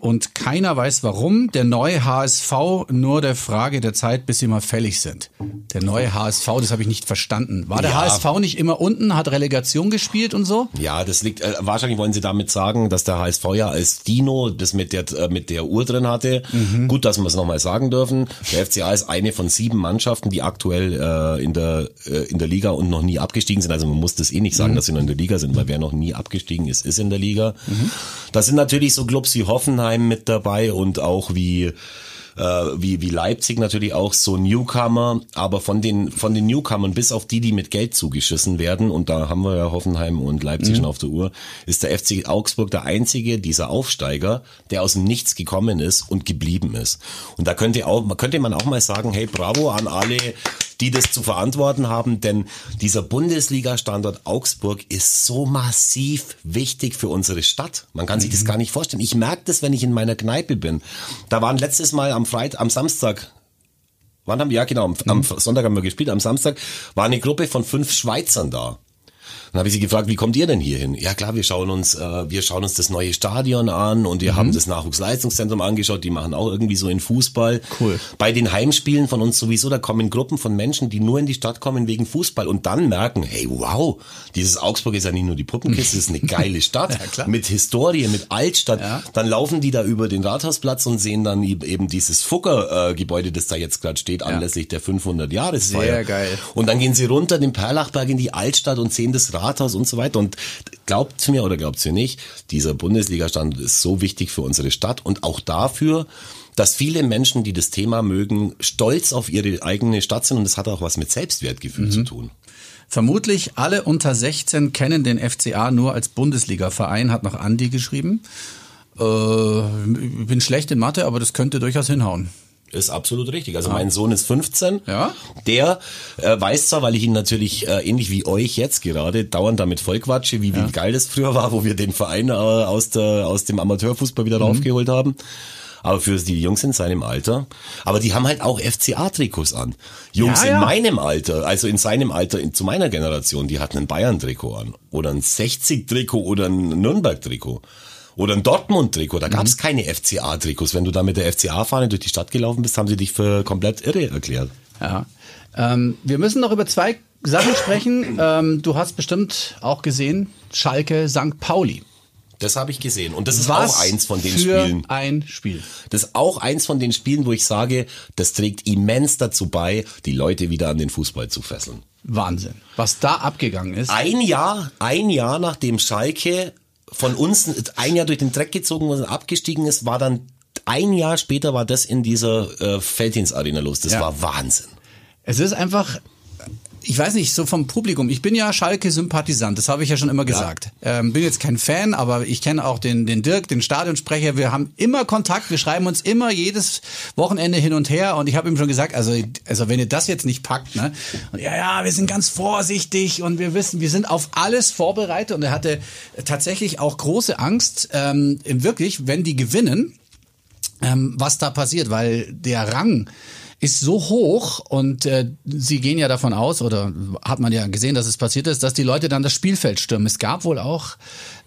und keiner weiß warum, der neue HSV nur der Frage der Zeit, bis sie mal fällig sind. Der neue HSV, das habe ich nicht verstanden. War der Ja. HSV nicht immer unten, hat Relegation gespielt und so? Ja, das liegt, äh, wahrscheinlich wollen sie damit sagen, dass der HSV ja als Dino das mit der, äh, mit der Uhr drin hatte. Gut, dass wir es nochmal sagen dürfen. Der FCA ist eine von sieben Mannschaften, die aktuell äh, in, der, äh, in der Liga und noch nie abgestiegen sind. Also man muss das eh nicht sagen, dass sie noch in der Liga sind, weil wer noch nie abgestiegen ist, ist in der Liga. Da sind natürlich so Clubs wie Hoffenheim mit dabei und auch wie äh, wie, wie Leipzig natürlich auch so Newcomer, aber von den, von den Newcomern bis auf die, die mit Geld zugeschissen werden, und da haben wir ja Hoffenheim und Leipzig schon auf der Uhr, ist der FC Augsburg der einzige dieser Aufsteiger, der aus dem Nichts gekommen ist und geblieben ist. Und da könnte auch, könnte man auch mal sagen, hey, bravo an alle, die das zu verantworten haben, denn dieser Bundesliga-Standort Augsburg ist so massiv wichtig für unsere Stadt. Man kann sich das gar nicht vorstellen. Ich merke das, wenn ich in meiner Kneipe bin. Da waren letztes Mal am Freitag, am Samstag, wann haben wir, ja genau, am, am Sonntag haben wir gespielt, am Samstag war eine Gruppe von fünf Schweizern da. Dann habe ich sie gefragt, wie kommt ihr denn hier hin? Ja klar, wir schauen uns, äh, wir schauen uns das neue Stadion an und wir mhm. haben das Nachwuchsleistungszentrum angeschaut. Die machen auch irgendwie so in Fußball. Cool. Bei den Heimspielen von uns sowieso, da kommen Gruppen von Menschen, die nur in die Stadt kommen wegen Fußball und dann merken, hey wow, dieses Augsburg ist ja nicht nur die Puppenkiste, es ist eine geile Stadt ja, mit Historie, mit Altstadt. Ja. Dann laufen die da über den Rathausplatz und sehen dann eben dieses Fucker-Gebäude, das da jetzt gerade steht, anlässlich der 500 Jahresfeier. Sehr geil. Und dann gehen sie runter den Perlachberg in die Altstadt und sehen das Rathaus und so weiter. Und glaubt mir oder glaubt mir nicht, dieser Bundesliga-Stand ist so wichtig für unsere Stadt und auch dafür, dass viele Menschen, die das Thema mögen, stolz auf ihre eigene Stadt sind und das hat auch was mit Selbstwertgefühl mhm. zu tun. Vermutlich alle unter 16 kennen den FCA nur als Bundesliga-Verein, hat noch Andi geschrieben. Äh, bin schlecht in Mathe, aber das könnte durchaus hinhauen. Ist absolut richtig. Also ah. mein Sohn ist 15. Ja. Der äh, weiß zwar, weil ich ihn natürlich äh, ähnlich wie euch jetzt gerade dauernd damit vollquatsche, wie, ja. wie geil das früher war, wo wir den Verein äh, aus, der, aus dem Amateurfußball wieder mhm. raufgeholt haben aber für die Jungs in seinem Alter. Aber die haben halt auch FCA-Trikots an. Jungs ja, ja. in meinem Alter, also in seinem Alter, in, zu meiner Generation, die hatten ein Bayern-Trikot an. Oder ein 60-Trikot oder ein Nürnberg-Trikot. Oder ein Dortmund-Trikot. Da gab es mhm. keine FCA-Trikots. Wenn du da mit der FCA-Fahne durch die Stadt gelaufen bist, haben sie dich für komplett irre erklärt. Ja. Ähm, wir müssen noch über zwei Sachen sprechen. Ähm, du hast bestimmt auch gesehen, Schalke St. Pauli. Das habe ich gesehen. Und das ist Was auch eins von den für Spielen. Ein Spiel. Das ist auch eins von den Spielen, wo ich sage, das trägt immens dazu bei, die Leute wieder an den Fußball zu fesseln. Wahnsinn. Was da abgegangen ist. Ein Jahr, ein Jahr nachdem Schalke von uns ein Jahr durch den Dreck gezogen wurde und abgestiegen ist, war dann ein Jahr später war das in dieser äh, Feldins Arena los. Das ja. war Wahnsinn. Es ist einfach ich weiß nicht, so vom Publikum. Ich bin ja Schalke-Sympathisant, das habe ich ja schon immer gesagt. Ja. Ähm, bin jetzt kein Fan, aber ich kenne auch den, den Dirk, den Stadionsprecher. Wir haben immer Kontakt, wir schreiben uns immer jedes Wochenende hin und her. Und ich habe ihm schon gesagt, also, also wenn ihr das jetzt nicht packt, ne? Und ja, ja, wir sind ganz vorsichtig und wir wissen, wir sind auf alles vorbereitet. Und er hatte tatsächlich auch große Angst, ähm, wirklich, wenn die gewinnen, ähm, was da passiert, weil der Rang ist so hoch und äh, sie gehen ja davon aus, oder hat man ja gesehen, dass es passiert ist, dass die Leute dann das Spielfeld stürmen. Es gab wohl auch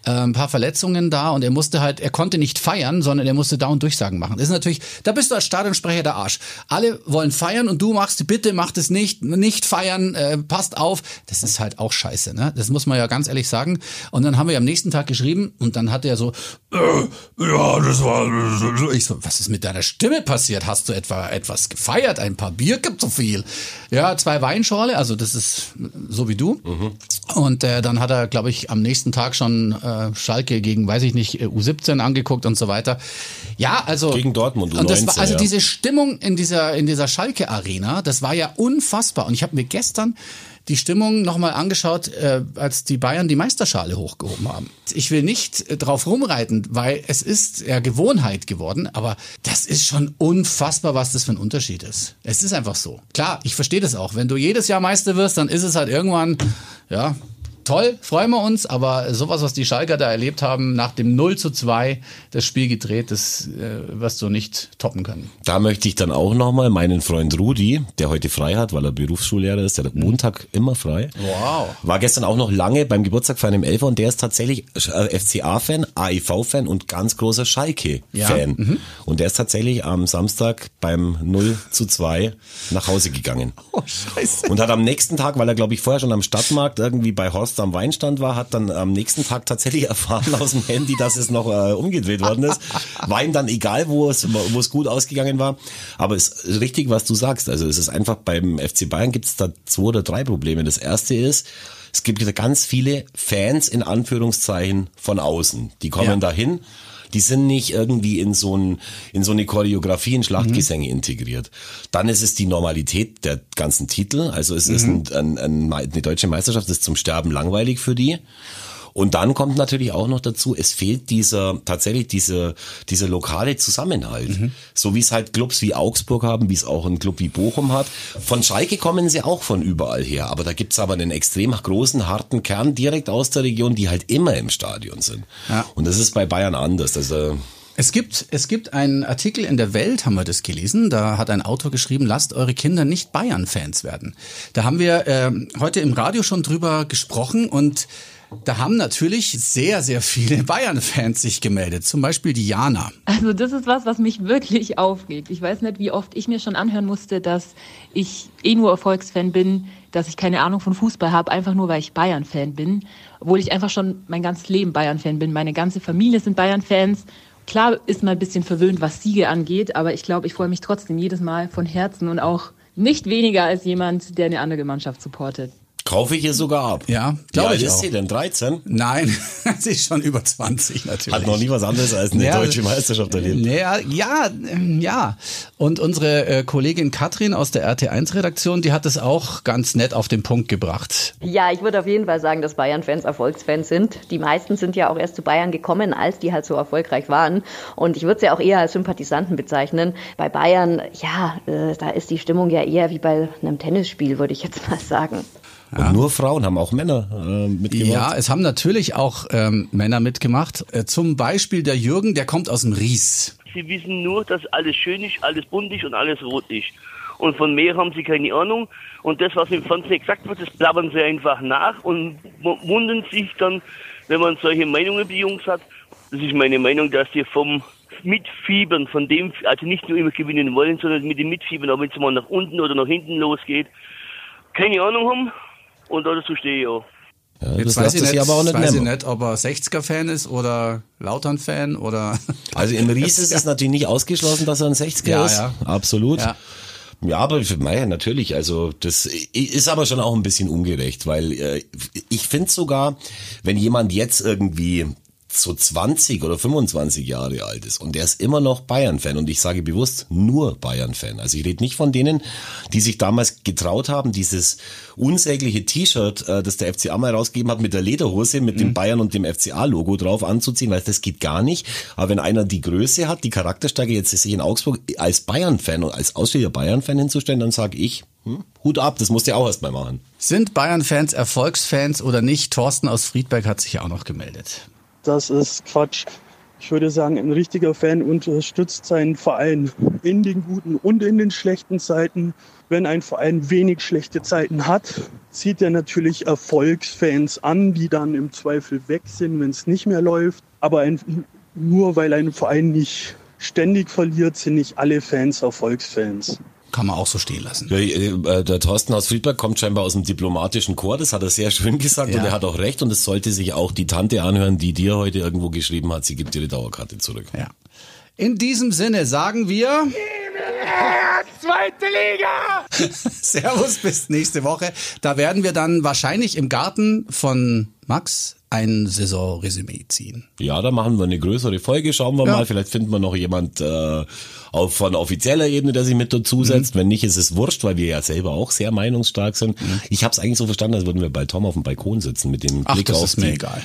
äh, ein paar Verletzungen da und er musste halt, er konnte nicht feiern, sondern er musste da und Durchsagen machen. Das ist natürlich, da bist du als Stadionsprecher der Arsch. Alle wollen feiern und du machst, bitte macht es nicht, nicht feiern, äh, passt auf. Das ist halt auch scheiße, ne? Das muss man ja ganz ehrlich sagen. Und dann haben wir am nächsten Tag geschrieben und dann hat er so, äh, ja, das war, ich so, was ist mit deiner Stimme passiert? Hast du etwa etwas gefeiert? Ein paar Bier gibt so viel. Ja, zwei Weinschorle, also das ist so wie du. Mhm. Und äh, dann hat er, glaube ich, am nächsten Tag schon äh, äh, Schalke gegen, weiß ich nicht, U17 angeguckt und so weiter. Ja, also gegen Dortmund. U19, und das war, also ja. diese Stimmung in dieser in dieser Schalke Arena, das war ja unfassbar. Und ich habe mir gestern die Stimmung nochmal angeschaut, äh, als die Bayern die Meisterschale hochgehoben haben. Ich will nicht äh, drauf rumreiten, weil es ist ja Gewohnheit geworden, aber das ist schon unfassbar, was das für ein Unterschied ist. Es ist einfach so. Klar, ich verstehe das auch. Wenn du jedes Jahr Meister wirst, dann ist es halt irgendwann, ja, toll, freuen wir uns, aber sowas, was die Schalker da erlebt haben, nach dem 0 zu 2 das Spiel gedreht, das äh, wirst du nicht toppen können. Da möchte ich dann auch nochmal meinen Freund Rudi, der heute frei hat, weil er Berufsschullehrer ist, der hat Montag immer frei. Wow. War gestern auch noch lange beim Geburtstag von einem Elfer und der ist tatsächlich äh, FCA-Fan, AIV-Fan und ganz großer Schalke-Fan. Ja. Mhm. Und der ist tatsächlich am Samstag beim 0 zu 2 nach Hause gegangen. Oh, scheiße. Und hat am nächsten Tag, weil er glaube ich vorher schon am Stadtmarkt irgendwie bei Horst Am Weinstand war, hat dann am nächsten Tag tatsächlich erfahren aus dem Handy, dass es noch äh, umgedreht worden ist. War ihm dann egal, wo es, wo es gut ausgegangen war. Aber es ist richtig, was du sagst. Also es ist einfach beim FC Bayern gibt es da zwei oder drei Probleme. Das erste ist, es gibt ganz viele Fans in Anführungszeichen von außen. Die kommen ja. dahin die sind nicht irgendwie in so, ein, in so eine Choreografie in Schlachtgesänge mhm. integriert. Dann ist es die Normalität der ganzen Titel. Also es mhm. ist ein, ein, ein, eine deutsche Meisterschaft, das ist zum Sterben langweilig für die. Und dann kommt natürlich auch noch dazu, es fehlt dieser, tatsächlich dieser, dieser lokale Zusammenhalt. Mhm. So wie es halt Clubs wie Augsburg haben, wie es auch ein Club wie Bochum hat. Von Schalke kommen sie auch von überall her. Aber da gibt's aber einen extrem großen, harten Kern direkt aus der Region, die halt immer im Stadion sind. Ja. Und das ist bei Bayern anders. Also, Es gibt, es gibt einen Artikel in der Welt, haben wir das gelesen. Da hat ein Autor geschrieben, lasst eure Kinder nicht Bayern-Fans werden. Da haben wir äh, heute im Radio schon drüber gesprochen und da haben natürlich sehr, sehr viele Bayern-Fans sich gemeldet. Zum Beispiel Diana. Also das ist was, was mich wirklich aufregt. Ich weiß nicht, wie oft ich mir schon anhören musste, dass ich eh nur Erfolgsfan bin, dass ich keine Ahnung von Fußball habe, einfach nur weil ich Bayern-Fan bin. Obwohl ich einfach schon mein ganzes Leben Bayern-Fan bin. Meine ganze Familie sind Bayern-Fans. Klar ist man ein bisschen verwöhnt, was Siege angeht, aber ich glaube, ich freue mich trotzdem jedes Mal von Herzen und auch nicht weniger als jemand, der eine andere Mannschaft supportet. Kaufe ich ihr sogar ab. Ja, glaube ich ist auch. sie denn? 13? Nein, sie ist schon über 20 natürlich. Hat noch nie was anderes als eine Ja, deutsche Meisterschaft erlebt. Ja, ja, ähm, ja. Und unsere äh, Kollegin Katrin aus der RT1-Redaktion, die hat es auch ganz nett auf den Punkt gebracht. Ja, ich würde auf jeden Fall sagen, dass Bayern-Fans Erfolgsfans sind. Die meisten sind ja auch erst zu Bayern gekommen, als die halt so erfolgreich waren. Und ich würde sie ja auch eher als Sympathisanten bezeichnen. Bei Bayern, ja, äh, da ist die Stimmung ja eher wie bei einem Tennisspiel, würde ich jetzt mal sagen. Und nur Frauen haben auch Männer äh, mitgemacht. Ja, es haben natürlich auch ähm, Männer mitgemacht. Äh, zum Beispiel der Jürgen, der kommt aus dem Ries. Sie wissen nur, dass alles schön ist, alles bunt ist und alles rot ist. Und von mehr haben sie keine Ahnung. Und das, was im Fernsehen gesagt wird, das blabbern sie einfach nach und wundern sich dann, wenn man solche Meinungen bei Jungs hat. Das ist meine Meinung, dass die vom Mitfiebern, von dem, also nicht nur immer gewinnen wollen, sondern mit dem Mitfiebern, auch wenn es mal nach unten oder nach hinten losgeht, keine Ahnung haben. Und dazu stehe ich auch. Ja, Jetzt das weiß ich, nicht, aber auch nicht weiß ich nicht, ob er 60er-Fan ist oder Lautern-Fan oder... Also im Ries ist es natürlich nicht ausgeschlossen, dass er ein 60er Ja, ist. ja. Absolut. Ja. Ja. aber für Meier natürlich, also das ist aber schon auch ein bisschen ungerecht, weil äh, ich finde sogar, wenn jemand jetzt irgendwie so 20 oder 25 Jahre alt ist und der ist immer noch Bayern-Fan und ich sage bewusst nur Bayern-Fan. Also ich rede nicht von denen, die sich damals getraut haben, dieses unsägliche T-Shirt, äh, das der FCA mal rausgegeben hat mit der Lederhose, mit dem Bayern und dem FCA-Logo drauf anzuziehen, weil das geht gar nicht. Aber wenn einer die Größe hat, die Charakterstärke, jetzt sich in Augsburg als Bayern-Fan und als ausstehender Bayern-Fan hinzustellen, dann sage ich, hm, Hut ab, das musst du auch erst mal machen. Sind Bayern-Fans Erfolgsfans oder nicht? Thorsten aus Friedberg hat sich ja auch noch gemeldet. Das ist Quatsch. Ich würde sagen, ein richtiger Fan unterstützt seinen Verein in den guten und in den schlechten Zeiten. Wenn ein Verein wenig schlechte Zeiten hat, zieht er natürlich Erfolgsfans an, die dann im Zweifel weg sind, wenn es nicht mehr läuft. Aber ein, nur weil ein Verein nicht ständig verliert, sind nicht alle Fans Erfolgsfans. Kann man auch so stehen lassen. Ja, äh, der Thorsten aus Friedberg kommt scheinbar aus dem diplomatischen Chor, das hat er sehr schön gesagt Ja. und er hat auch recht und es sollte sich auch die Tante anhören, die dir heute irgendwo geschrieben hat, sie gibt ihre Dauerkarte zurück. Ja. In diesem Sinne sagen wir. Zweite Liga! Servus, bis nächste Woche. Da werden wir dann wahrscheinlich im Garten von Max ein Saisonresümee ziehen. Ja, da machen wir eine größere Folge, schauen wir Ja. mal, vielleicht finden wir noch jemand äh, auf, von offizieller Ebene, der sich mit dazusetzt. Mhm. Wenn nicht, ist es wurscht, weil wir ja selber auch sehr meinungsstark sind. Ich habe es eigentlich so verstanden, als würden wir bei Tom auf dem Balkon sitzen mit dem Mhm. Ach, Blick das auf ist mir die. egal.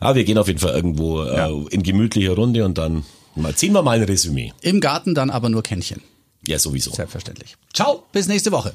Aber wir gehen auf jeden Fall irgendwo Ja. äh, in gemütlicher Runde und dann mal ziehen wir mal ein Resümee. Im Garten dann aber nur Kännchen. Ja, sowieso. Selbstverständlich. Ciao, bis nächste Woche.